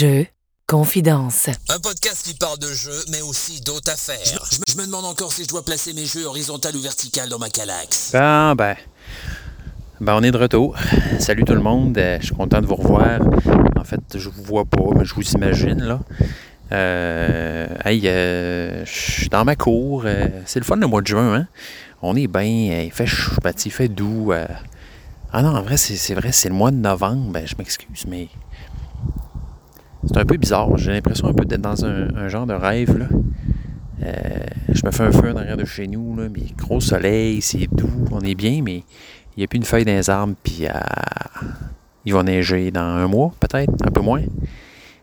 Jeux, confidence. Un podcast qui parle de jeux, mais aussi d'autres affaires. Je, je me demande encore si je dois placer mes jeux horizontal ou vertical dans ma calaxe. Bon, ben, ben, on est de retour. Salut tout le monde. Euh, je suis content de vous revoir. En fait, je vous vois pas, mais je vous imagine, là. Euh, hey, euh, je suis dans ma cour. Euh, c'est le fun le mois de juin, hein? On est bien. Il fait chaud, ben, il fait doux. euh. Ah non, en vrai, c'est c'est vrai, c'est le mois de novembre. Ben, je m'excuse, mais c'est un peu bizarre. J'ai l'impression un peu d'être dans un, genre de rêve, là. Euh, je me fais un feu en arrière de chez nous, là, mais gros soleil, c'est doux, on est bien, mais il n'y a plus une feuille dans les arbres, puis euh, il va neiger dans un mois, peut-être, un peu moins.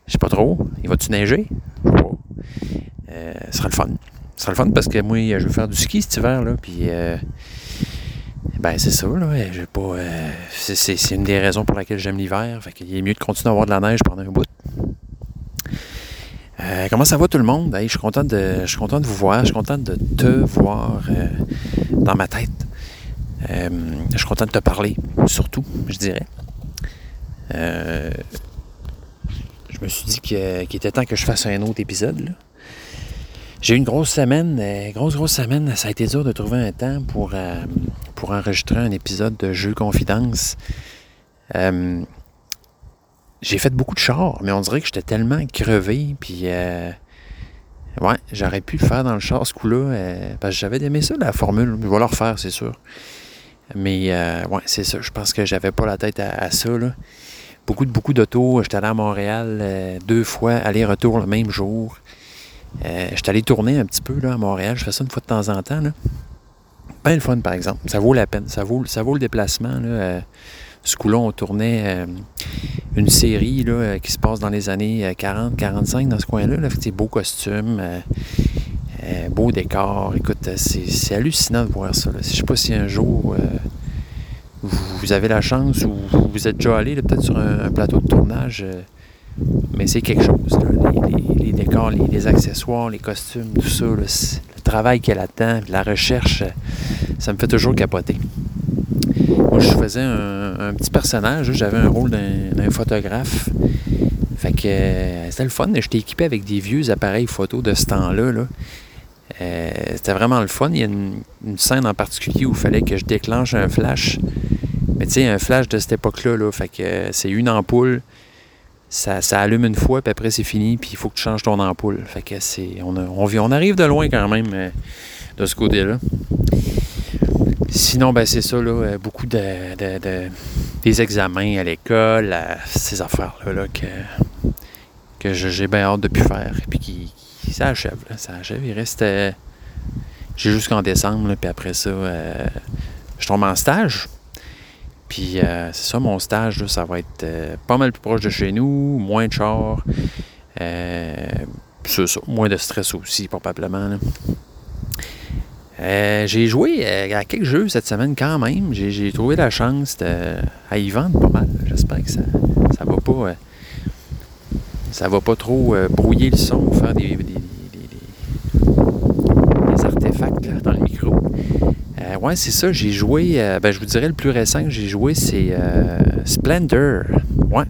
Je sais pas trop. Il va-tu neiger? Je sais pas. Euh, ce sera le fun. Ce sera le fun parce que moi, je veux faire du ski cet hiver, là, puis ben c'est ça, là. J'ai pas. c'est une des raisons pour laquelle j'aime l'hiver. Fait qu'il est mieux de continuer à avoir de la neige pendant un bout. Euh, comment ça va tout le monde? Je suis content de. Je suis content de vous voir. Je suis content de te voir euh, dans ma tête. Euh, je suis content de te parler, surtout, je dirais. Euh, je me suis dit qu'il était temps que je fasse un autre épisode. J'ai eu une grosse semaine, grosse, grosse semaine. Ça a été dur de trouver un temps pour, pour enregistrer un épisode de Jeux Confidence. J'ai fait beaucoup de chars, mais on dirait que j'étais tellement crevé. Puis, euh, ouais, j'aurais pu le faire dans le char ce coup-là. euh, parce que j'avais aimé ça, la formule. Je vais le refaire, c'est sûr. Mais, euh, ouais, c'est ça. Je pense que j'avais pas la tête à, ça. Beaucoup, beaucoup d'autos. J'étais allé à Montréal deux fois, aller-retour le même jour. J'étais allé tourner un petit peu là, à Montréal. Je fais ça une fois de temps en temps. Là. Ben le fun, par exemple. Ça vaut la peine. Ça vaut, ça vaut le déplacement. Euh, ce coup-là, on tournait euh, une série là, euh, qui se passe dans les années 40-45 dans ce coin-là. Là. C'est beaux costumes, euh, euh, beau décor. Écoute, euh, c'est hallucinant de voir ça. Je sais pas si un jour euh, vous, avez la chance ou vous êtes déjà allé peut-être sur un, plateau de tournage. euh, mais c'est quelque chose. Les, décors, les, accessoires, les costumes, tout ça, le travail qu'il y a là-dedans, puis la recherche, euh, ça me fait toujours capoter. Je faisais un, petit personnage, j'avais un rôle d'un photographe. Fait que euh, c'était le fun. J'étais équipé avec des vieux appareils photo de ce temps-là. là. Euh, c'était vraiment le fun. Il y a une, scène en particulier où il fallait que je déclenche un flash. Mais tu sais, un flash de cette époque-là, là, fait que euh, c'est une ampoule ça, allume une fois, puis après c'est fini, puis il faut que tu changes ton ampoule. Fait que c'est. On, on, arrive de loin quand même de ce côté-là. Sinon, ben c'est ça, là, euh, beaucoup de, de- de- des examens à l'école, euh, ces affaires-là là, que, que j'ai bien hâte de plus faire. Puis qui, qui- ça achève, là, ça achève. Il reste. euh, j'ai jusqu'en décembre, là, puis après ça, je tombe en stage. Puis c'est ça, mon stage, là, ça va être pas mal plus proche de chez nous, moins de char. Moins de stress aussi, probablement. Euh, j'ai joué euh, à quelques jeux cette semaine quand même. J'ai, trouvé la chance à y vendre pas mal. J'espère que ça, ça va pas. euh, ça va pas trop brouiller le son ou faire des, artefacts dans le micro. Ouais, c'est ça. J'ai joué. ben, je vous dirais le plus récent que j'ai joué, c'est Splendor. Ouais.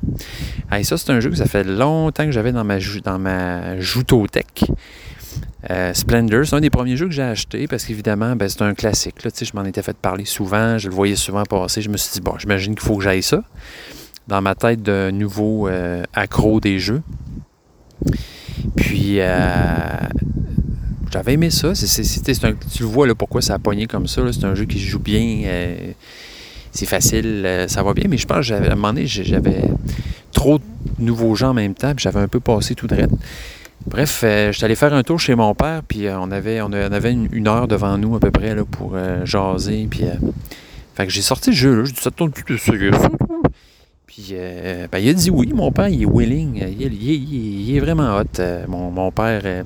Hey, ça, c'est un jeu que ça fait longtemps que j'avais dans ma, dans. Euh, Splendor, c'est un des premiers jeux que j'ai acheté parce qu'évidemment, ben, c'est un classique. Je m'en étais fait parler souvent, je le voyais souvent passer. Je me suis dit, bon, j'imagine qu'il faut que j'aille ça dans ma tête de nouveau euh, accro des jeux. Puis, euh, j'avais aimé ça. Tu le vois là, pourquoi ça a pogné comme ça. C'est un jeu qui joue bien. c'est facile, ça va bien. Mais je pense que j'avais- à un moment donné, j'avais trop de nouveaux gens en même temps. J'avais un peu passé tout droit. Bref, euh, j'étais allé faire un tour chez mon père. Puis euh, on avait, on avait une, heure devant nous à peu près là, pour euh, jaser. Puis, fait que j'ai sorti le jeu. Là. J'ai dit, ça tente plus de sérieux? Puis ben, il a dit oui. Mon père, il est willing. Il est, vraiment hot. Mon, mon père,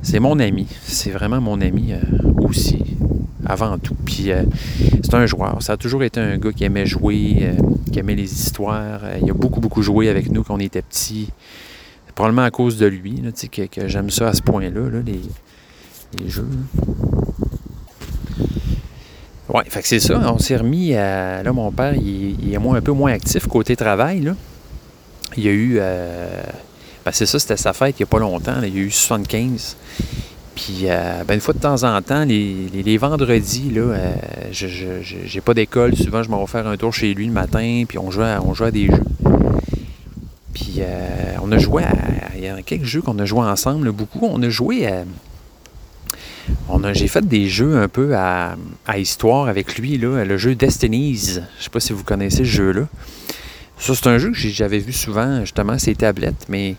c'est mon ami. C'est vraiment mon ami aussi, avant tout. Puis c'est un joueur. Ça a toujours été un gars qui aimait jouer, qui aimait les histoires. Il a beaucoup, beaucoup joué avec nous quand on était petits. Probablement à cause de lui là, que, que j'aime ça à ce point-là, là, les, jeux. là. Ouais, fait que c'est ça. On s'est remis. Là, mon père, il, est un peu moins actif côté travail. Il y a eu. euh, Ben, c'est ça, c'était sa fête il n'y a pas longtemps. il y a eu 75. Puis, euh, ben, une fois de temps en temps, les, vendredis, euh, je n'ai pas d'école. Souvent, je m'en vais faire un tour chez lui le matin, puis on joue à des jeux. Puis, euh, on a joué à. Il y a quelques jeux qu'on a joué ensemble, beaucoup. On a joué à. j'ai fait des jeux un peu à, histoire avec lui, là, le jeu Destinies. Je sais pas si vous connaissez ce jeu-là. Ça, c'est un jeu que j'avais vu souvent, justement, ces tablettes, mais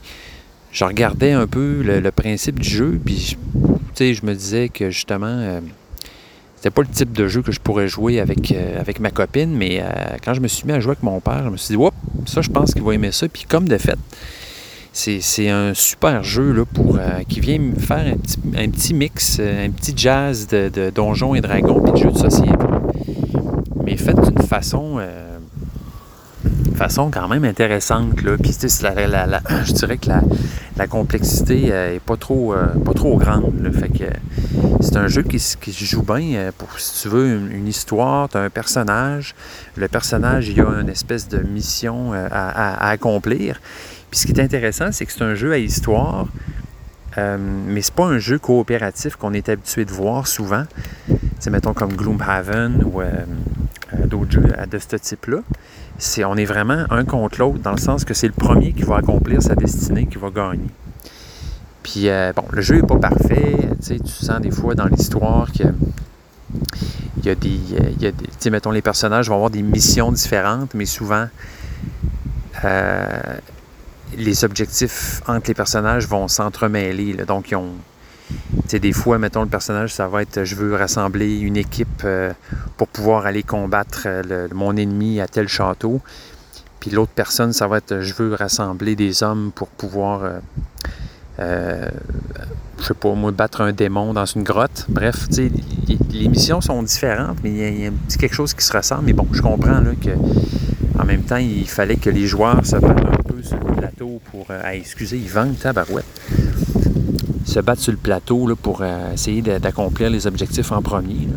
je regardais un peu le, principe du jeu, puis je me disais que justement, euh, c'était pas le type de jeu que je pourrais jouer avec, euh, ma copine, mais euh, quand je me suis mis à jouer avec mon père, je me suis dit, ça, je pense qu'il va aimer ça. Puis comme de fait, c'est un super jeu là, pour, qui vient me faire un petit, mix, un petit jazz de, de donjons et dragons et de jeux de société. Mais fait d'une façon façon quand même intéressante. Là. Puis, je dirais que la, complexité n'est pas, trop, euh, pas trop grande. Fait que c'est un jeu qui, qui, se joue bien. Euh, pour, si tu veux une, histoire, tu as un personnage. Le personnage, il a une espèce de mission euh, à, accomplir. Puis ce qui est intéressant, c'est que c'est un jeu à histoire. mais c'est pas un jeu coopératif qu'on est habitué de voir souvent. C'est mettons comme Gloomhaven ou d'autres jeux de ce type-là on est vraiment un contre l'autre, dans le sens que c'est le premier qui va accomplir sa destinée, qui va gagner. Puis, euh, bon, le jeu n'est pas parfait. Tu sens des fois dans l'histoire que il y a des. A des mettons, les personnages vont avoir des missions différentes, mais souvent, euh, les objectifs entre les personnages vont s'entremêler. Donc, ils ont, des fois, mettons, le personnage, ça va être je veux rassembler une équipe euh, pour pouvoir aller combattre euh, mon ennemi à tel château. Puis l'autre personne, ça va être je veux rassembler des hommes pour pouvoir, euh, je sais pas, moi, battre un démon dans une grotte. Bref, les missions sont différentes, mais il y, a, quelque chose qui se ressemble. Mais bon, je comprends là, que en même temps, il fallait que les joueurs se battent un peu sur le plateau pour. excusez, ils vendent tabarouette se battre sur le plateau là, pour euh, essayer d'accomplir les objectifs en premier.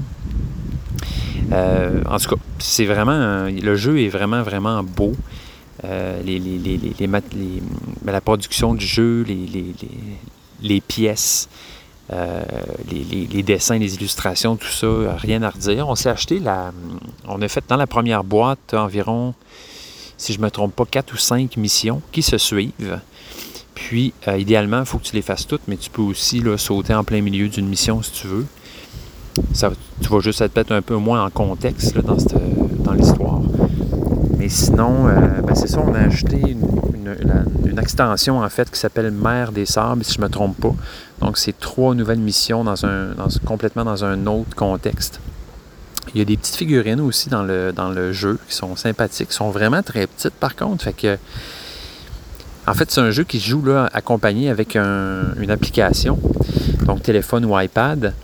Euh, en tout cas, c'est vraiment. le jeu est vraiment, vraiment beau. Euh, ben, la production du jeu, les, pièces, les, dessins, les illustrations, tout ça, rien à redire. On s'est acheté la. On a fait dans la première boîte environ, si je ne me trompe pas, quatre ou cinq missions qui se suivent. Puis, euh, idéalement, il faut que tu les fasses toutes, mais tu peux aussi sauter en plein milieu d'une mission si tu veux. Tu vas juste être peut-être un peu moins en contexte dans, l'histoire. Mais sinon, euh, ben, c'est ça, on a acheté une, extension en fait qui s'appelle Mère des Sables, si je ne me trompe pas. Donc, c'est trois nouvelles missions complètement dans un autre contexte. Il y a des petites figurines aussi dans le, dans le jeu qui sont sympathiques, qui sont vraiment très petites par contre. Fait que en fait, c'est un jeu qui joue accompagné avec une application, donc téléphone ou iPad.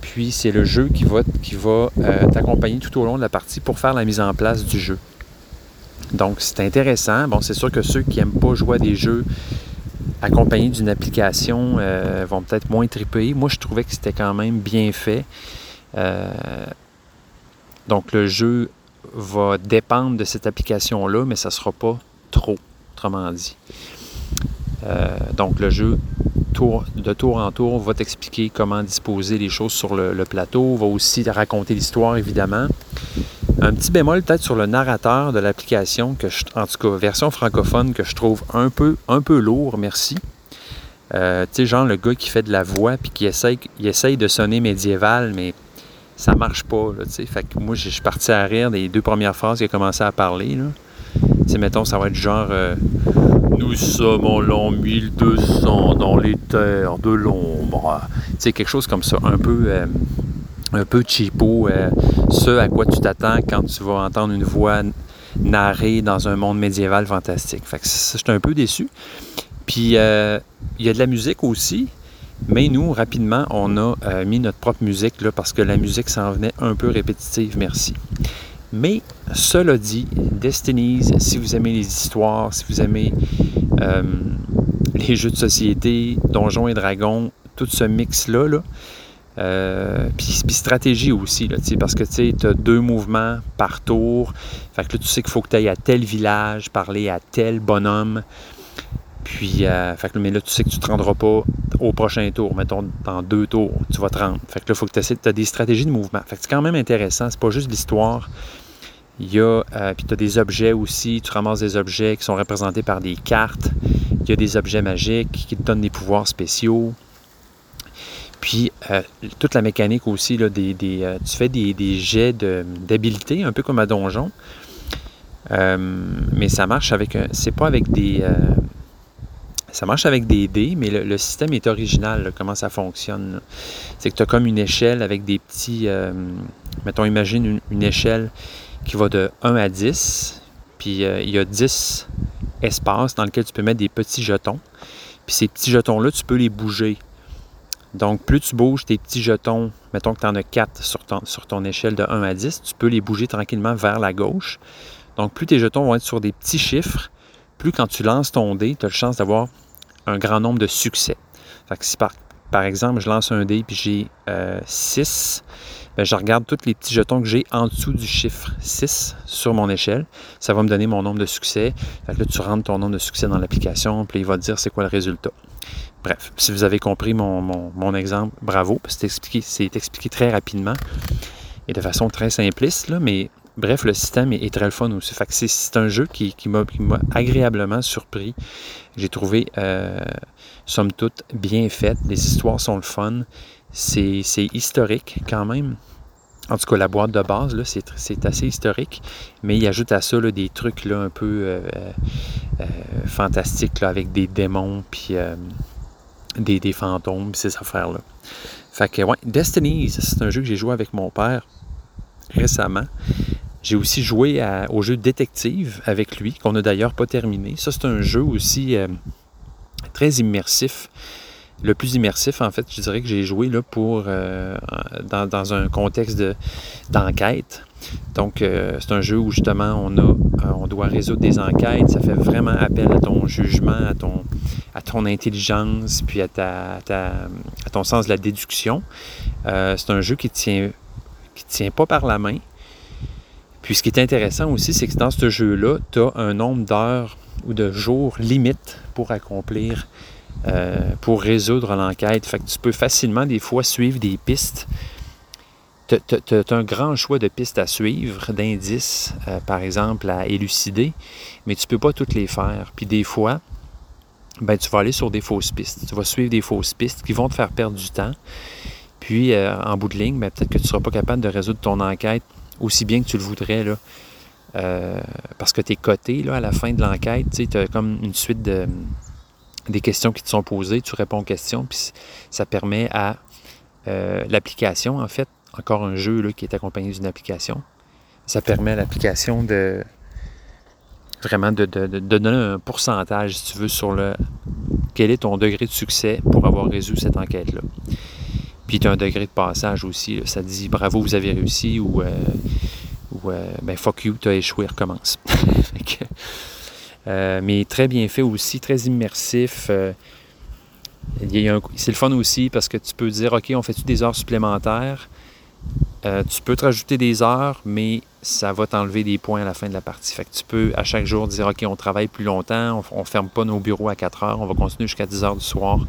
Puis c'est le jeu qui va, qui va euh, t'accompagner tout au long de la partie pour faire la mise en place du jeu. Donc c'est intéressant. Bon, c'est sûr que ceux qui n'aiment pas jouer à des jeux accompagnés d'une application euh, vont peut-être moins triper. Moi, je trouvais que c'était quand même bien fait. Euh, donc le jeu va dépendre de cette application-là, mais ça ne sera pas trop dit. Euh, donc le jeu de tour en tour va t'expliquer comment disposer les choses sur le, plateau, va aussi raconter l'histoire évidemment. Un petit bémol peut-être sur le narrateur de l'application, que en tout cas version francophone, que je trouve un peu, un peu lourd, merci. Euh, tu sais, genre le gars qui fait de la voix puis qui essaye, de sonner médiéval, mais ça marche pas. Là, fait que moi, je suis parti à rire des deux premières phrases qu'il a commencé à parler. Sais, mettons, ça va être genre euh, Nous sommes en l'an 1200 dans les terres de l'ombre. Tu sais, quelque chose comme ça, un peu. Euh, un peu cheapo, euh, ce à quoi tu t'attends quand tu vas entendre une voix narrée dans un monde médiéval fantastique. Fait que j'étais un peu déçu. Puis il y a de la musique aussi, mais nous, rapidement, on a mis notre propre musique là, parce que la musique s'en venait un peu répétitive, merci. Mais cela dit, Destinies, si vous aimez les histoires, si vous aimez euh, les jeux de société, Donjons et Dragons, tout ce mix-là, là, euh, puis, stratégie aussi, là, parce que tu as deux mouvements par tour. Fait que là, tu sais qu'il faut que tu ailles à tel village, parler à tel bonhomme. Puis, euh, fait que, mais là, tu sais que tu ne te rendras pas au prochain tour. Mettons, dans deux tours, tu vas te rendre. Fait que là, faut que. Tu as des stratégies de mouvement. Fait que c'est quand même intéressant. C'est pas juste l'histoire. Il y a, euh, puis tu des objets aussi. Tu ramasses des objets qui sont représentés par des cartes. Il y a des objets magiques qui te donnent des pouvoirs spéciaux. Puis, euh, toute la mécanique aussi, là, des, des tu fais des, des jets d'habilité, un peu comme à donjon. mais ça marche avec. C'est pas avec des ça marche avec des dés, mais le, système est original, comment ça fonctionne. C'est que tu as comme une échelle avec des petits... Euh, mettons, imagine une, échelle qui va de 1 à 10, puis euh, il y a 10 espaces dans lesquels tu peux mettre des petits jetons. Puis ces petits jetons-là, tu peux les bouger. Donc, plus tu bouges tes petits jetons, mettons que tu en as 4 sur ton, échelle de 1 à 10, tu peux les bouger tranquillement vers la gauche. Donc, plus tes jetons vont être sur des petits chiffres, plus quand tu lances ton dé, tu as la chance d'avoir un grand nombre de succès. Fait que si par exemple, je lance un dé puis j'ai 6, euh, ben, je regarde tous les petits jetons que j'ai en dessous du chiffre 6 sur mon échelle. Ça va me donner mon nombre de succès. Là, tu rentres ton nombre de succès dans l'application, puis il va te dire c'est quoi le résultat. Bref, si vous avez compris mon, exemple, bravo, c'est expliqué, expliqué très rapidement et de façon très simpliste, là, mais bref, le système est, très le fun aussi. C'est un jeu qui, m'a agréablement surpris. J'ai trouvé, euh, somme toute, bien fait. Les histoires sont le fun. C'est historique quand même. En tout cas, la boîte de base, c'est assez historique, mais il ajoute à ça des trucs un peu euh, euh, fantastiques avec des démons, puis des, fantômes, ces affaires-là. Fait que, ouais, Destiny, c'est un jeu que j'ai joué avec mon père récemment. J'ai aussi joué au jeu Détective avec lui, qu'on n'a d'ailleurs pas terminé. Ça, c'est un jeu aussi euh, très immersif. Le plus immersif, en fait, je dirais que j'ai joué là, pour, euh, dans, un contexte d'enquête. Donc, euh, c'est un jeu où justement on, a, on doit résoudre des enquêtes. Ça fait vraiment appel à ton jugement, à ton, à ton intelligence, puis à, ta, à ton sens de la déduction. c'est un jeu qui tient, qui tient pas par la main. Puis ce qui est intéressant aussi, c'est que dans ce jeu-là, tu as un nombre d'heures ou de jours limite pour accomplir, euh, pour résoudre l'enquête. Fait que tu peux facilement des fois suivre des pistes. Tu as, un grand choix de pistes à suivre, d'indices, euh, par exemple, à élucider, mais tu ne peux pas toutes les faire. Puis des fois, ben, tu vas aller sur des fausses pistes. Tu vas suivre des fausses pistes qui vont te faire perdre du temps. Puis, euh, en bout de ligne, ben, peut-être que tu ne seras pas capable de résoudre ton enquête aussi bien que tu le voudrais. Là. Euh, parce que tu es coté là, à la fin de l'enquête, tu as comme une suite de des questions qui te sont posées, tu réponds aux questions, puis ça permet à euh, l'application, en fait, encore un jeu là, qui est accompagné d'une application, ça permet à l'application de vraiment de, donner un pourcentage, si tu veux, sur le quel est ton degré de succès pour avoir résolu cette enquête-là. Puis tu as un degré de passage aussi. Ça dit bravo, vous avez réussi ou, euh, euh, ben fuck you, tu as échoué, recommence. Euh, mais très bien fait aussi, très immersif. c'est le fun aussi parce que tu peux dire OK, on fait-tu des heures supplémentaires? Tu peux te rajouter des heures, mais ça va t'enlever des points à la fin de la partie. Fait que tu peux à chaque jour dire OK, on travaille plus longtemps, on ne ferme pas nos bureaux à 4 heures, on va continuer jusqu'à 10 heures du soir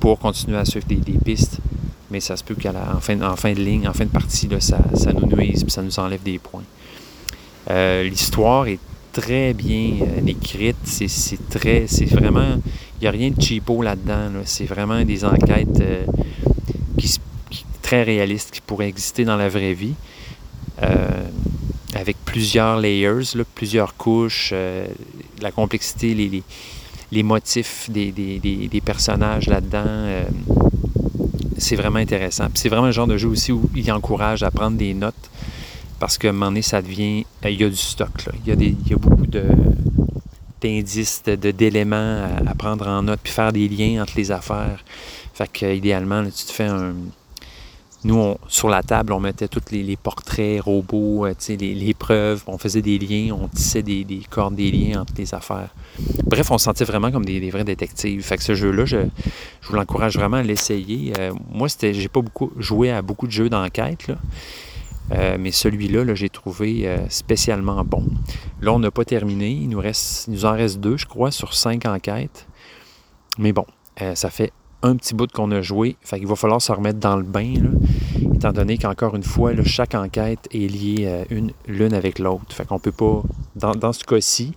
pour continuer à suivre des pistes mais ça se peut qu'en fin, en fin de ligne, en fin de partie, ça, nous nuise et ça nous enlève des points. Euh, l'histoire est très bien euh, écrite, c'est très, c'est vraiment, il n'y a rien de cheapo là-dedans, c'est vraiment des enquêtes euh, qui, très réalistes qui pourraient exister dans la vraie vie, avec plusieurs layers, plusieurs couches, la complexité, les, motifs des, personnages là-dedans c'est vraiment intéressant. C'est vraiment le genre de jeu aussi où il encourage à prendre des notes parce qu'à un moment donné, ça devient. Euh, il y a du stock. Là. Il, y a beaucoup de d'indices, d'éléments à, prendre en note, puis faire des liens entre les affaires. Fait que idéalement, tu te fais un, nous, sur la table, on mettait tous les, portraits robots, euh, les, preuves, on faisait des liens, on tissait des, cordes, des liens entre les affaires. Bref, on se sentait vraiment comme des, vrais détectives. Fait que ce jeu-là, je, vous l'encourage vraiment à l'essayer. Euh, moi, c'était, j'ai pas beaucoup joué à beaucoup de jeux d'enquête, Euh, mais celui-là, -là, j'ai trouvé spécialement bon. Là, on n'a pas terminé. Il nous, en reste deux, je crois, sur cinq enquêtes. Mais bon, ça fait un petit bout qu'on a joué. Fait qu'il va falloir se remettre dans le bain, étant donné qu'encore une fois, chaque enquête est liée une, l'une avec l'autre. Fait qu'on peut pas, dans, ce cas-ci,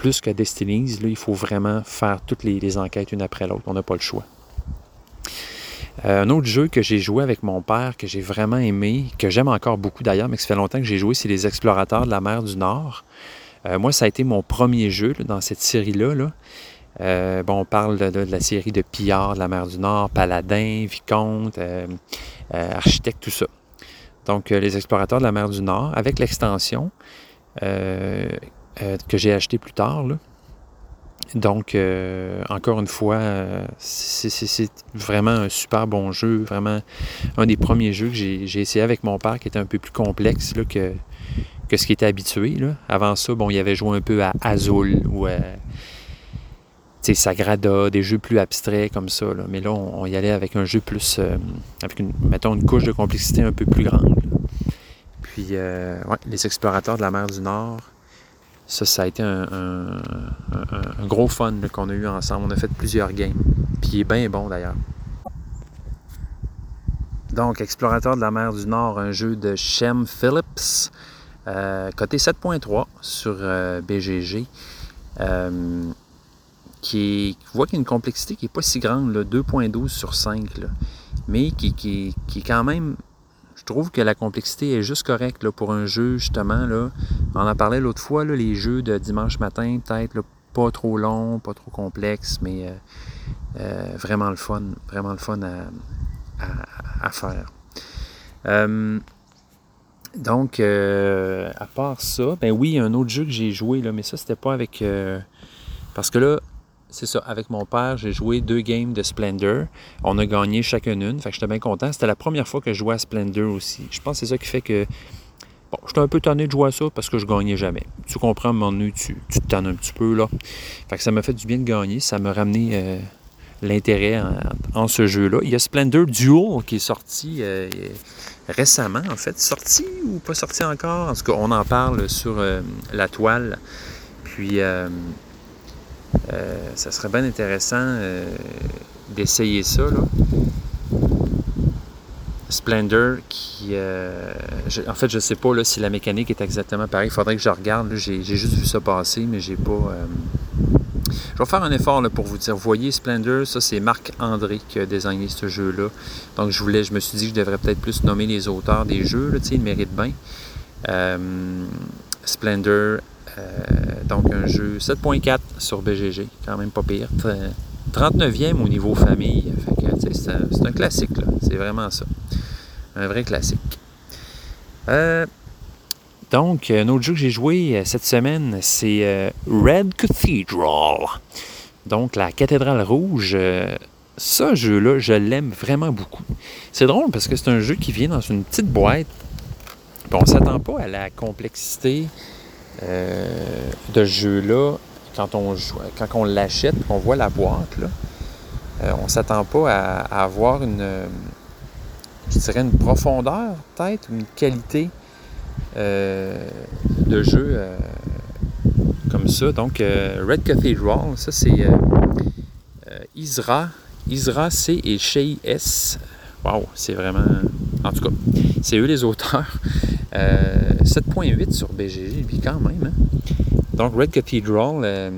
plus que Destinies, là, il faut vraiment faire toutes les, enquêtes une après l'autre. On n'a pas le choix. Euh, un autre jeu que j'ai joué avec mon père, que j'ai vraiment aimé, que j'aime encore beaucoup d'ailleurs, mais que ça fait longtemps que j'ai joué, c'est Les Explorateurs de la mer du Nord. Euh, moi, ça a été mon premier jeu dans cette série-là. Là. Euh, bon, on parle de, la série de pillards de la mer du Nord, Paladin, Vicomte, Architecte, tout ça. Donc, Les Explorateurs de la mer du Nord, avec l'extension que j'ai acheté plus tard. Là. Donc, euh, encore une fois, euh, c'est vraiment un super bon jeu, vraiment un des premiers jeux que j'ai essayé avec mon père qui était un peu plus complexe que, que ce qui était habitué. Là. Avant ça, bon, il avait joué un peu à Azul ou à Sagrada, des jeux plus abstraits comme ça. Là. Mais là, on, y allait avec un jeu plus, euh, avec une, mettons, une couche de complexité un peu plus grande. Puis, ouais, les explorateurs de la mer du Nord, ça, ça a été un, gros fun qu'on a eu ensemble. On a fait plusieurs games. Puis il est bien bon d'ailleurs. Donc, Explorateur de la mer du Nord, un jeu de Shem Phillips, euh, coté 7.3 sur euh, BGG, euh, qui voit qu'il y a une complexité qui n'est pas si grande, 2.12 sur 5, mais qui, qui, qui, est quand même je trouve que la complexité est juste correcte là, pour un jeu, justement. Là. On en parlait l'autre fois, là, les jeux de dimanche matin, peut-être pas trop long, pas trop complexe, mais euh, euh, vraiment le fun, vraiment le fun à, faire. Euh, donc, à part ça, ben oui, un autre jeu que j'ai joué, là, mais ça, c'était pas avec. parce que là, c'est ça, avec mon père, j'ai joué deux games de Splendor. On a gagné chacune une, fait que j'étais bien content. C'était la première fois que je jouais à Splendor aussi. Je pense que c'est ça qui fait que. Bon, j'étais un peu tanné de jouer à ça parce que je gagnais jamais. Tu comprends, mon tu, tu te tannes un petit peu, là. Fait que ça m'a fait du bien de gagner. Ça m'a ramené euh, l'intérêt en, ce jeu-là. Il y a Splendor Duel qui est sorti euh, récemment, en fait. Sorti ou pas sorti encore? En tout cas, on en parle sur euh, la toile. Puis euh, ça serait bien intéressant euh, d'essayer ça. Splendor qui. Euh, en fait, je ne sais pas là, si la mécanique est exactement pareille. Il faudrait que je regarde. J'ai juste vu ça passer, mais j'ai pas. Je vais faire un effort pour vous dire. Vous voyez, Splendor, ça c'est Marc André qui a désigné ce jeu-là. Donc je voulais, je me suis dit que je devrais peut-être plus nommer les auteurs des jeux. Là, ils méritent bien. Splendor, donc un jeu 7.4 sur BGG, quand même pas pire. 39e au niveau famille. c'est, un, classique, c'est vraiment ça. Un vrai classique. Euh, donc, un autre jeu que j'ai joué euh, cette semaine, c'est Red Cathedral. Donc, la cathédrale rouge. ce jeu-là, je l'aime vraiment beaucoup. C'est drôle parce que c'est un jeu qui vient dans une petite boîte. on ne s'attend pas à la complexité euh, de jeu-là, quand on, quand on l'achète, qu'on voit la boîte, là, euh, on ne s'attend pas à, avoir une, je profondeur, peut-être, une qualité euh, de jeu comme ça. Donc, Red Cathedral, ça c'est Isra, Isra C et Shay S. Wow, c'est vraiment. En tout cas, c'est eux les auteurs. 7.8 euh, sur BGG, lui, quand même. Hein. Donc, Red Cathedral, euh,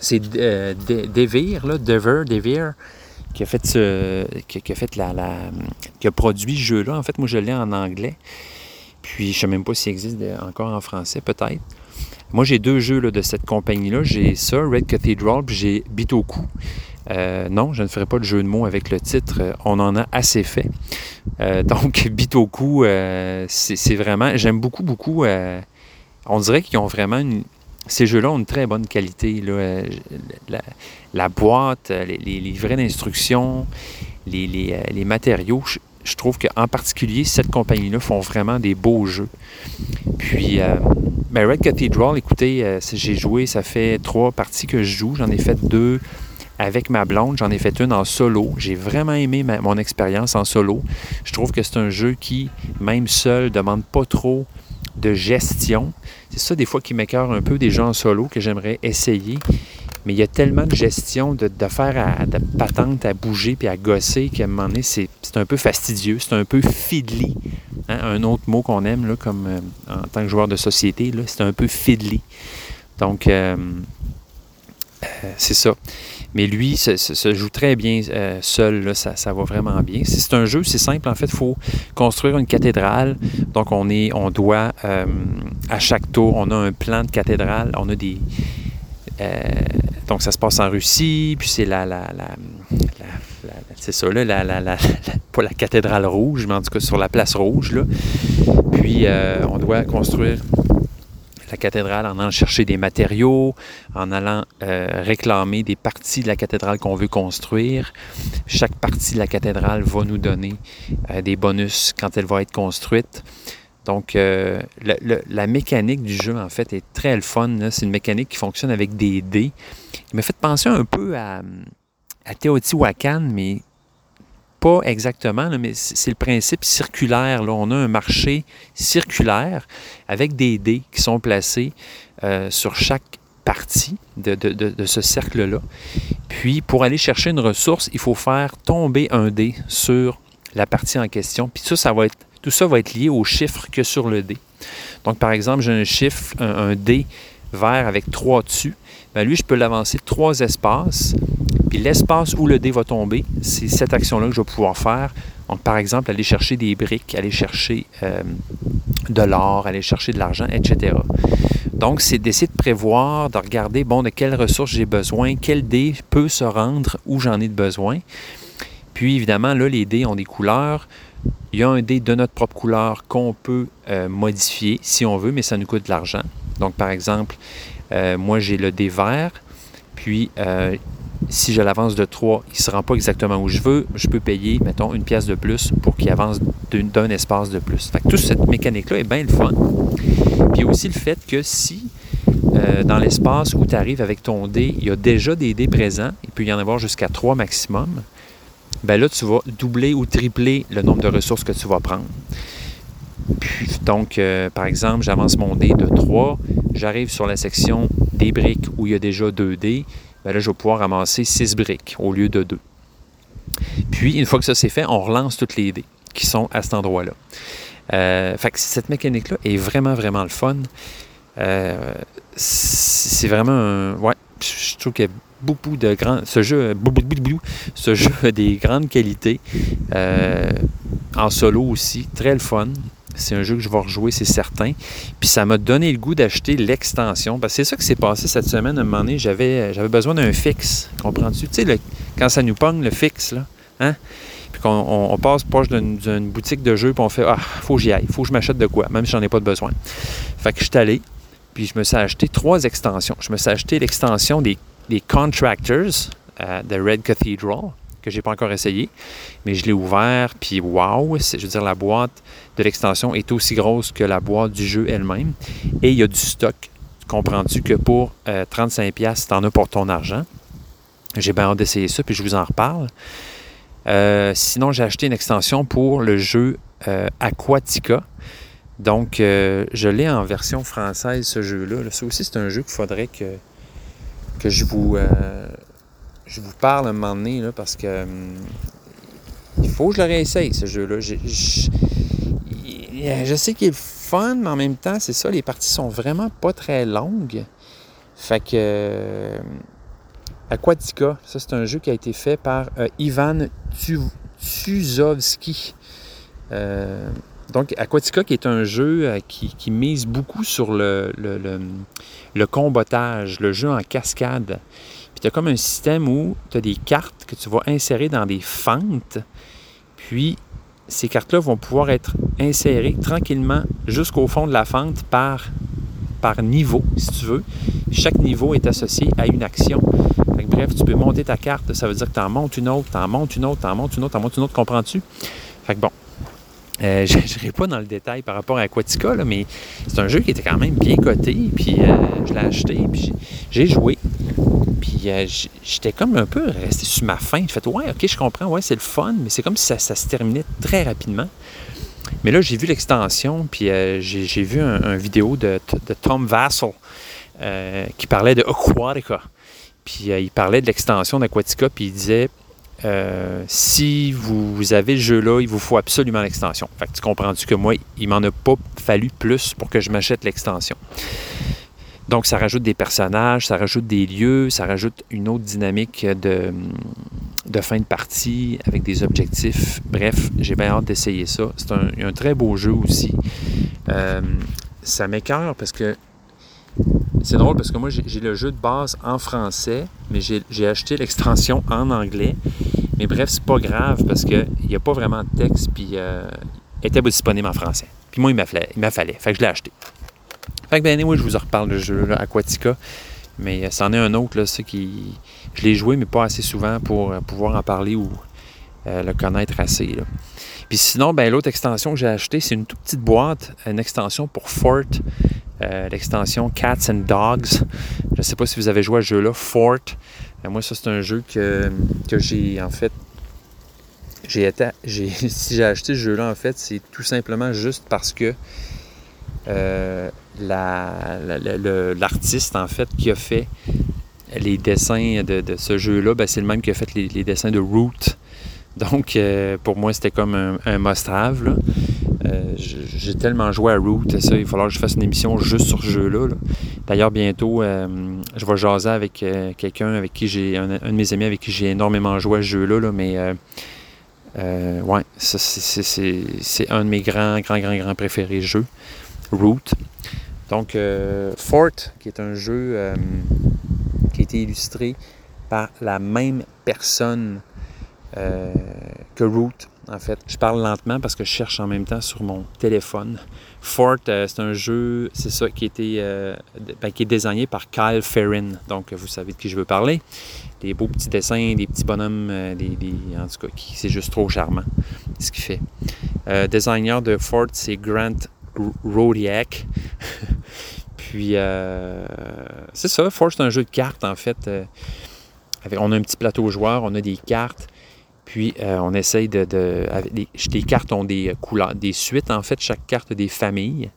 c'est euh, Devere, là, Dever, Devere, qui a fait, ce, qui, a fait la, qui a produit ce jeu-là. En fait, moi, je l'ai en anglais. Puis, je ne sais même pas s'il existe encore en français, peut-être. Moi, j'ai deux jeux là, de cette compagnie-là. J'ai ça, Red Cathedral, puis j'ai Bitoku. Euh, non, je ne ferai pas de jeu de mots avec le titre. Euh, on en a assez fait. Euh, donc, Bitoku, c'est vraiment. J'aime beaucoup, beaucoup. on dirait qu'ils ont vraiment une, Ces jeux-là ont une très bonne qualité. La, boîte, les, livrets d'instructions, les, matériaux. Je, trouve qu'en particulier, cette compagnie-là font vraiment des beaux jeux. Puis, ben, Red Cathedral, écoutez, j'ai joué, ça fait trois parties que je joue. J'en ai fait deux avec ma blonde. J'en ai fait une en solo. J'ai vraiment aimé mon expérience en solo. Je trouve que c'est un jeu qui, même seul, demande pas trop de gestion. C'est ça des fois qui m'écœure un peu des jeux en solo que j'aimerais essayer. Mais il y a tellement de gestion, de, de de patente à bouger puis à gosser qu'à un moment donné, c'est, un peu fastidieux, c'est un peu fiddly. Hein, un autre mot qu'on aime là, comme euh, en tant que joueur de société, c'est un peu fiddly. Donc, euh, euh, c'est ça. Mais lui, se, se, joue très bien seul, là, ça, va vraiment bien. C'est un jeu, c'est simple, en fait, il faut construire une cathédrale. Donc, on, est, on doit, à chaque tour, on a un plan de cathédrale, on a des, donc, ça se passe en Russie, puis c'est la, la, la, c'est ça, là, la, pas la cathédrale rouge, mais en tout cas sur la place rouge. Là. Puis, euh, on doit construire la cathédrale en allant chercher des matériaux, en allant euh, réclamer des parties de la cathédrale qu'on veut construire. Chaque partie de la cathédrale va nous donner euh, des bonus quand elle va être construite. Donc, euh, la mécanique du jeu, en fait, est très le fun. C'est une mécanique qui fonctionne avec des dés. Il m'a fait penser un peu à, à Teotihuacan, mais pas exactement, mais c'est le principe circulaire. Là. On a un marché circulaire avec des dés qui sont placés euh, sur chaque partie de, ce cercle-là. Puis, pour aller chercher une ressource, il faut faire tomber un dé sur la partie en question. Puis ça, ça va être tout ça va être lié au chiffre que sur le dé. Donc, par exemple, j'ai un chiffre, un, dé vert avec trois dessus. Bien, lui, je peux l'avancer trois espaces. Puis l'espace où le dé va tomber, c'est cette action-là que je vais pouvoir faire. Par exemple, aller chercher des briques, aller chercher euh, de l'or, aller chercher de l'argent, etc. Donc, c'est d'essayer de prévoir, de regarder, bon, de quelles ressources j'ai besoin, quel dé peut se rendre où j'en ai besoin. Puis, évidemment, là, les dés ont des couleurs. Il y a un dé de notre propre couleur qu'on peut euh, modifier si on veut, mais ça nous coûte de l'argent. Donc, par exemple, euh, moi, j'ai le dé vert, puis si je l'avance de 3, il ne se rend pas exactement où je veux, je peux payer, mettons, une pièce de plus pour qu'il avance d'un espace de plus. Fait que toute cette mécanique-là est bien le fun. Puis aussi le fait que si dans l'espace où tu arrives avec ton dé, il y a déjà des dés présents, il peut y en avoir jusqu'à 3 maximum, ben là, tu vas doubler ou tripler le nombre de ressources que tu vas prendre. donc, euh, par exemple, j'avance mon dé de 3, j'arrive sur la section des briques où il y a déjà 2 dés, ben là, je vais pouvoir ramasser 6 briques au lieu de 2. Puis, une fois que ça c'est fait, on relance toutes les dés qui sont à cet endroit-là. Euh, cette mécanique-là est vraiment, vraiment le fun. Euh, c'est vraiment un... Ouais, je trouve que beaucoup de grands. Ce jeu, ce jeu a des grandes qualités. Euh, en solo aussi, très le fun. C'est un jeu que je vais rejouer, c'est certain. Puis ça m'a donné le goût d'acheter l'extension. Parce que c'est ça qui s'est passé cette semaine. À un moment donné, j'avais, j'avais besoin d'un fixe. Comprends-tu? Tu sais, quand ça nous pogne, le fixe, là. Hein? Puis qu'on on, passe proche d'une, boutique de jeux, puis on fait Ah, faut que j'y aille, faut que je m'achète de quoi, même si j'en ai pas de besoin. Fait que je suis allé, puis je me suis acheté trois extensions. Je me suis acheté l'extension des Contractors euh, de Red Cathedral, que j'ai pas encore essayé, mais je l'ai ouvert, puis wow, je veux dire, la boîte de l'extension est aussi grosse que la boîte du jeu elle-même, et il y a du stock. Comprends-tu que pour 35$, euh, tu en as pour ton argent? J'ai bien hâte d'essayer ça, puis je vous en reparle. Euh, sinon, j'ai acheté une extension pour le jeu Aquatica. Donc, je l'ai en version française, ce jeu-là. Ça aussi, c'est un jeu qu'il faudrait que, que je vous, euh, je vous parle un moment donné, là, parce que hum, il faut que je le réessaye, ce jeu-là. Je, sais qu'il est fun, mais en même temps, c'est ça, les parties sont vraiment pas très longues. Fait que euh, Aquatica, ça c'est un jeu qui a été fait par euh, Ivan Tuzovski. donc Aquatica qui est un jeu qui, mise beaucoup sur le, le combotage, le jeu en cascade. Tu as comme un système où tu as des cartes que tu vas insérer dans des fentes. Puis ces cartes-là vont pouvoir être insérées tranquillement jusqu'au fond de la fente par, par niveau, si tu veux. Chaque niveau est associé à une action. bref, tu peux monter ta carte, ça veut dire que tu en montes une autre, tu en montes une autre, tu en montes une autre, tu en montes une autre, comprends-tu? Fait que bon, euh, je n'irai pas dans le détail par rapport à Aquatica, mais c'est un jeu qui était quand même bien coté, puis euh, je l'ai acheté, puis j'ai joué. Puis euh, j'étais comme un peu resté sur ma faim. J'ai fait, ouais, ok, je comprends, ouais, c'est le fun, mais c'est comme si ça, se terminait très rapidement. Mais là, j'ai vu l'extension, puis euh, j'ai vu un, vidéo de, Tom Vassell euh, qui parlait de Aquatica. Puis il parlait de l'extension d'Aquatica, puis il disait si vous, vous avez le jeu-là, il vous faut absolument l'extension. Fait que tu comprends-tu que moi, il m'en a pas fallu plus pour que je m'achète l'extension? Donc, ça rajoute des personnages, ça rajoute des lieux, ça rajoute une autre dynamique de, fin de partie avec des objectifs. Bref, j'ai bien hâte d'essayer ça. C'est un, très beau jeu aussi. Euh, ça m'écœure parce que c'est drôle parce que moi, j'ai le jeu de base en français, mais j'ai acheté l'extension en anglais. Mais bref, c'est pas grave parce qu'il n'y a pas vraiment de texte, puis euh, était disponible en français. Puis moi, il m'a fallu, fallu. Fait que je l'ai acheté. Fait que ben je vous en reparle de ce jeu là, Aquatica. Mais euh, c'en est un autre, là, ça qui. Je l'ai joué, mais pas assez souvent pour euh, pouvoir en parler ou euh, le connaître assez. Puis sinon, ben, l'autre extension que j'ai achetée, c'est une toute petite boîte, une extension pour Fort, l'extension Cats and Dogs. Je ne sais pas si vous avez joué à ce jeu-là, Fort. Moi, ça, c'est un jeu que, que j'ai, en fait, j'ai été, si j'ai acheté ce jeu-là, en fait, c'est tout simplement juste parce que l'artiste, en fait, qui a fait les dessins de, ce jeu-là, ben, c'est le même qui a fait les, dessins de Root. Donc, euh, pour moi, c'était comme un, un must-have. Euh, J'ai tellement joué à Root, ça, il va falloir que je fasse une émission juste sur ce jeu-là. là. D'ailleurs, bientôt, euh, je vais jaser avec quelqu'un avec qui j'ai, un, de mes amis avec qui j'ai énormément joué à ce jeu-là, là, mais ouais, c'est un de mes grands, grands, grands, grands préférés jeux, Root. Donc, euh, Fort, qui est un jeu euh, qui a été illustré par la même personne euh, que Root. En fait, je parle lentement parce que je cherche en même temps sur mon téléphone. Fort, c'est un jeu, c'est ça, qui, a été, ben, qui est désigné par Kyle Ferrin. Donc, vous savez de qui je veux parler. Des beaux petits dessins, des petits bonhommes, des, en tout cas, c'est juste trop charmant ce qu'il fait. Designer de Fort, c'est Grant R- Rodiak. Puis, euh, c'est ça, Fort, c'est un jeu de cartes, en fait. euh, on a un petit plateau joueur, on a des cartes. Puis euh, on essaye de. les cartes ont des couleurs, des suites en fait, chaque carte a des familles.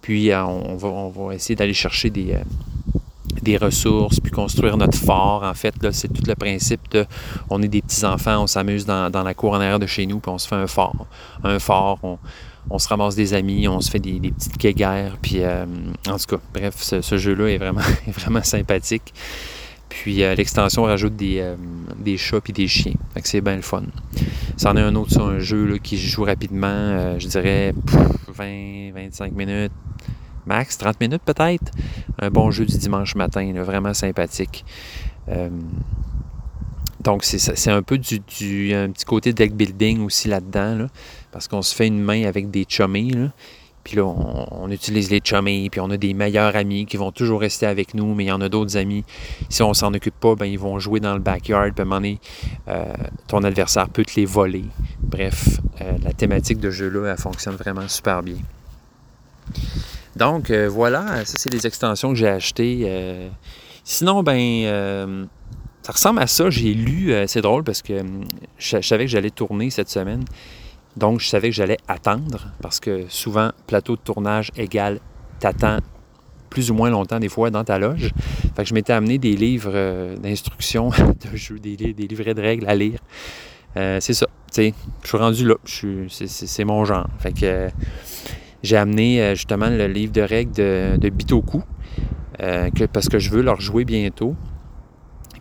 Puis on, va, on va essayer d'aller chercher des, des ressources, puis construire notre fort. En fait, c'est tout le principe de. On est des petits-enfants, on s'amuse dans, la cour en arrière de chez nous, puis on se fait un fort. Un fort, on, on se ramasse des amis, on se fait des, petites guéguerres. Puis euh, en tout cas, bref, ce, jeu-là est vraiment, est vraiment sympathique. Puis euh, l'extension rajoute des, euh, des chats puis des chiens. C'est bien le fun. C'en est un autre sur un jeu là, qui joue rapidement, je dirais pff, 20, 25 minutes, max, 30 minutes peut-être? Un bon jeu du dimanche matin, vraiment sympathique. Euh, donc c'est un peu du, un petit côté deck building aussi là-dedans, là, parce qu'on se fait une main avec des chummies. Puis là, on, on utilise les chummies, puis on a des meilleurs amis qui vont toujours rester avec nous, mais il y en a d'autres amis. Si on s'en occupe pas, ben, ils vont jouer dans le backyard, puis à un moment donné, euh, ton adversaire peut te les voler. Bref, euh, la thématique de jeu-là, elle fonctionne vraiment super bien. Donc, euh, voilà, ça, c'est les extensions que j'ai achetées. euh. Sinon, ben, euh, ça ressemble à ça. J'ai lu, c'est drôle parce que je, savais que j'allais tourner cette semaine. Donc, je savais que j'allais attendre parce que souvent, plateau de tournage égale t'attends plus ou moins longtemps des fois dans ta loge. Fait que je m'étais amené des livres d'instructions de jeu, des, des livrets de règles à lire. C'est ça, je suis rendu là, c'est- mon genre. Fait que j'ai amené euh, justement le livre de règles de, de Bitoku, euh, parce que je veux leur jouer bientôt.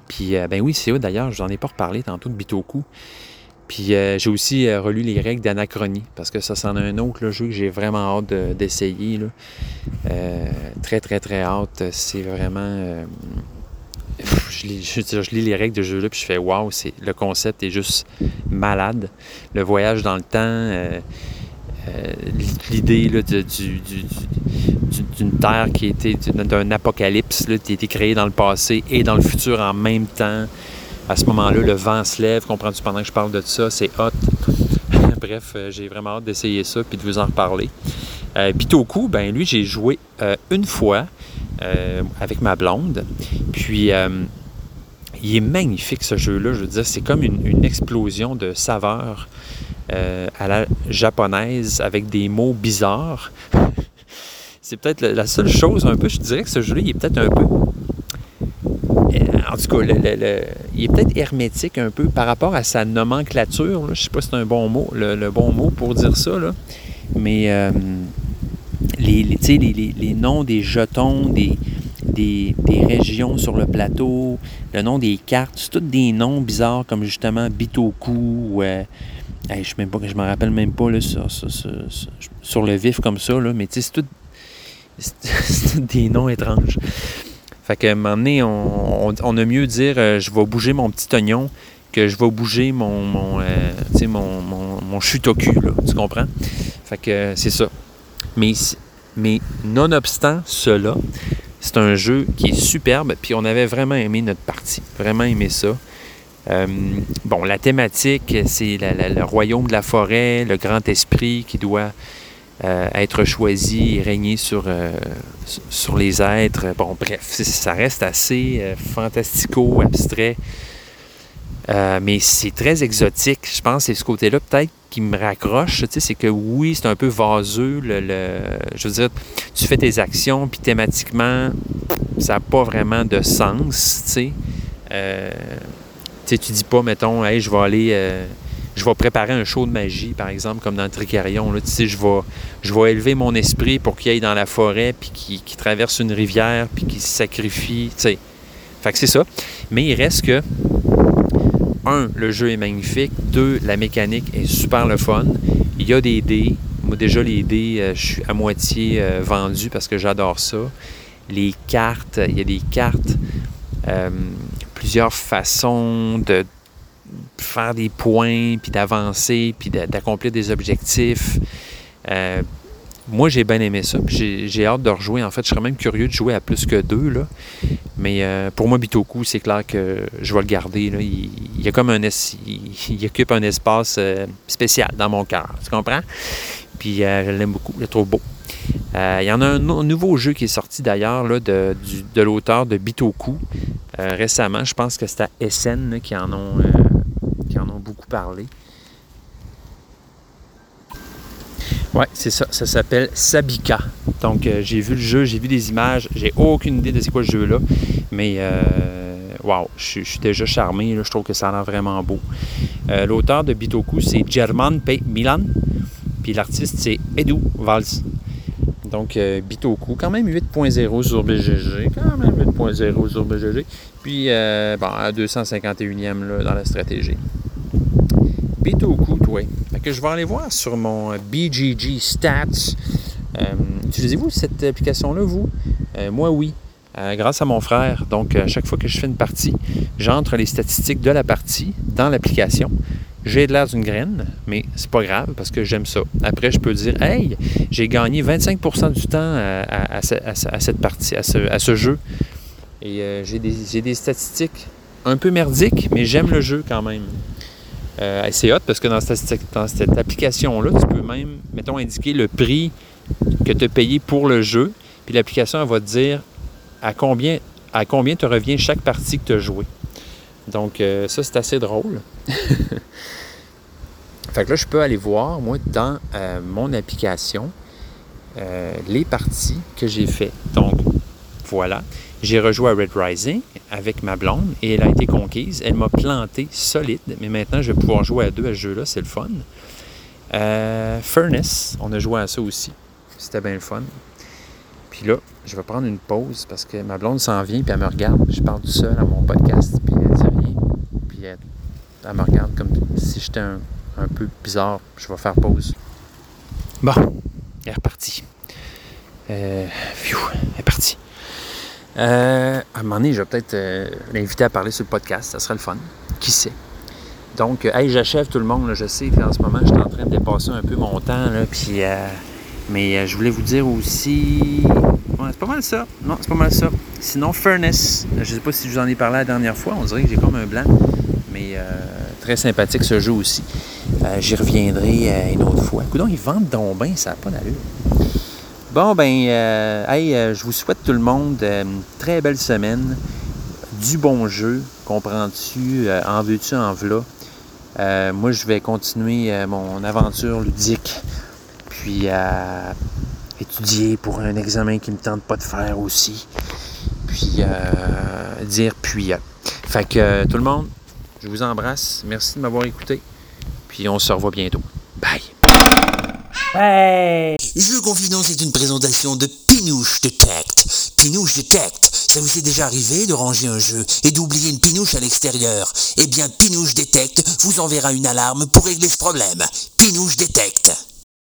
Puis, euh, ben oui, c'est eux d'ailleurs, je vous en ai pas reparlé tantôt de Bitoku. Puis j'ai aussi relu les règles d'Anachronie, parce que ça, c'en est un autre là, jeu que j'ai vraiment hâte de- d'essayer. très, très, très hâte. C'est vraiment. je, lis, les règles de jeu-là, puis je fais waouh, le concept est juste malade. Le voyage dans le temps, l'idée du- du- d'une terre qui était d'un apocalypse là, qui a été créée dans le passé et dans le futur en même temps. À ce moment-là, le vent se lève. Comprends-tu pendant que je parle de ça? C'est hot. Bref, euh, j'ai vraiment hâte d'essayer ça puis de vous en reparler. Euh, ben lui, j'ai joué euh, une fois euh, avec ma blonde. Puis, euh, il est magnifique ce jeu-là. Je veux dire, c'est comme une, explosion de saveurs euh, à la japonaise avec des mots bizarres. c'est peut-être la, seule chose un peu, je dirais que ce jeu-là, il est peut-être un peu. En tout cas, il est peut-être hermétique un peu par rapport à sa nomenclature. Je ne sais pas si c'est un bon mot, le, bon mot pour dire ça. Mais euh, les, les, noms des jetons, des, des, régions sur le plateau, le nom des cartes, c'est tous des noms bizarres comme justement Bitoku ou euh, je ne me rappelle même pas là, sur, le vif comme ça, là, mais c'est tout, des noms étranges. Fait qu'à un moment donné, on, a mieux dire euh, je vais bouger mon petit oignon que je vais bouger mon mon, euh, mon, mon, chutoku, là, tu comprends? Fait que c'est ça. Mais, mais nonobstant cela, c'est un jeu qui est superbe, puis on avait vraiment aimé notre partie, vraiment aimé ça. Euh, bon, la thématique, c'est le royaume de la forêt, le grand esprit qui doit euh, être choisi et régner sur, euh, sur les êtres. Bon, bref, ça reste assez fantastico, abstrait. mais c'est très exotique. Je pense c'est ce côté-là peut-être qui me raccroche, c'est que oui, c'est un peu vaseux. Je veux dire, tu fais tes actions, puis thématiquement, ça n'a pas vraiment de sens, tu sais. Tu dis pas, mettons, hey, je vais aller, euh, je vais préparer un show de magie, par exemple, comme dans Tricarion. Tu sais, je vais, je vais élever mon esprit pour qu'il aille dans la forêt, puis qu'il traverse une rivière, puis qu'il se sacrifie, tu sais. Fait que c'est ça. Mais il reste que un, le jeu est magnifique. Deux, la mécanique est super le fun. Il y a des dés. Moi, déjà, les dés, euh, je suis à moitié euh, vendu parce que j'adore ça. Les cartes, il y a des cartes, plusieurs façons de faire des points, puis d'avancer, puis d'accomplir des objectifs moi, j'ai bien aimé ça. J'ai hâte de rejouer. En fait, je serais même curieux de jouer à plus que deux. Là. Mais euh, pour moi, Bitoku, c'est clair que je vais le garder. Il, a comme un il, occupe un espace euh, spécial dans mon cœur. Tu comprends? Puis euh, je l'aime beaucoup. Je le trouve beau. il y en a un, nouveau jeu qui est sorti d'ailleurs de, de l'auteur de Bitoku récemment. Je pense que c'est à SN qui en ont qui en ont beaucoup parlé. Oui, c'est ça. Ça s'appelle Sabika. Donc, euh, j'ai vu le jeu, j'ai vu des images. J'ai aucune idée de c'est quoi le jeu-là. Mais, euh, wow, je, suis déjà charmé. Je trouve que ça a l'air vraiment beau. Euh, l'auteur de Bitoku, c'est German P. Milan. Puis l'artiste, c'est Edu Valls. Donc, Bitoku, quand même 8.0 sur BGG. Quand même 8.0 sur BGG. Puis, bon, à 251e là, dans la stratégie. Bitoku, toi. Que je vais aller voir sur mon BGG Stats. Euh, utilisez-vous cette application-là, vous? Euh, moi, oui. Euh, grâce à mon frère. Donc, à chaque fois que je fais une partie, j'entre les statistiques de la partie dans l'application. J'ai de l'air d'une graine, mais c'est pas grave parce que j'aime ça. Après, je peux dire Hey, j'ai gagné 25% du temps à, cette partie, à ce, jeu. Et j'ai des, statistiques un peu merdiques, mais j'aime le jeu quand même. Euh, c'est hot parce que dans cette, application-là, tu peux même, mettons, indiquer le prix que tu as payé pour le jeu. Puis l'application, va te dire à combien, te revient chaque partie que tu as joué. Donc, euh, ça, c'est assez drôle. fait que là, je peux aller voir, moi, dans euh, mon application, les parties que j'ai faites. Donc, voilà. J'ai rejoué à Red Rising avec ma blonde et elle a été conquise. Elle m'a planté solide, mais maintenant je vais pouvoir jouer à deux à ce jeu-là, c'est le fun. Euh, Furnace, on a joué à ça aussi. C'était bien le fun. Puis là, je vais prendre une pause parce que ma blonde s'en vient puis elle me regarde. Je parle tout seul à mon podcast puis elle dit rien. Puis elle, me regarde comme si j'étais un, peu bizarre. Je vais faire pause. Bon, elle est repartie. Euh, elle est partie. Euh, à un moment donné, je vais peut-être euh, l'inviter à parler sur le podcast. Ça serait le fun. Qui sait? Donc, euh, hey, j'achève tout le monde. je sais qu'en ce moment, je suis en train de dépasser un peu mon temps. puis, mais je voulais vous dire aussi. c'est pas mal ça. Non, c'est pas mal ça. Sinon, Furnace. Je sais pas si je vous en ai parlé la dernière fois. On dirait que j'ai comme un blanc. Mais très sympathique ce jeu aussi. J'y reviendrai une autre fois. Écoute, ils vendent donc bien, ça n'a pas d'allure. Bon, ben, euh, hey, euh, je vous souhaite tout le monde euh, une très belle semaine. du bon jeu, comprends-tu, euh, en veux-tu, en v'là. Euh, moi, je vais continuer euh, mon aventure ludique, puis étudier pour un examen qui me tente pas de faire aussi. Puis euh, dire puis. Fait que tout le monde, je vous embrasse. Merci de m'avoir écouté. Puis on se revoit bientôt. Bye. Jeu Confidence est une présentation de Pinouche Detect. Pinouche Detect, ça vous est déjà arrivé de ranger un jeu et d'oublier une pinouche à l'extérieur? Eh bien, Pinouche Detect vous enverra une alarme pour régler ce problème. Pinouche Detect.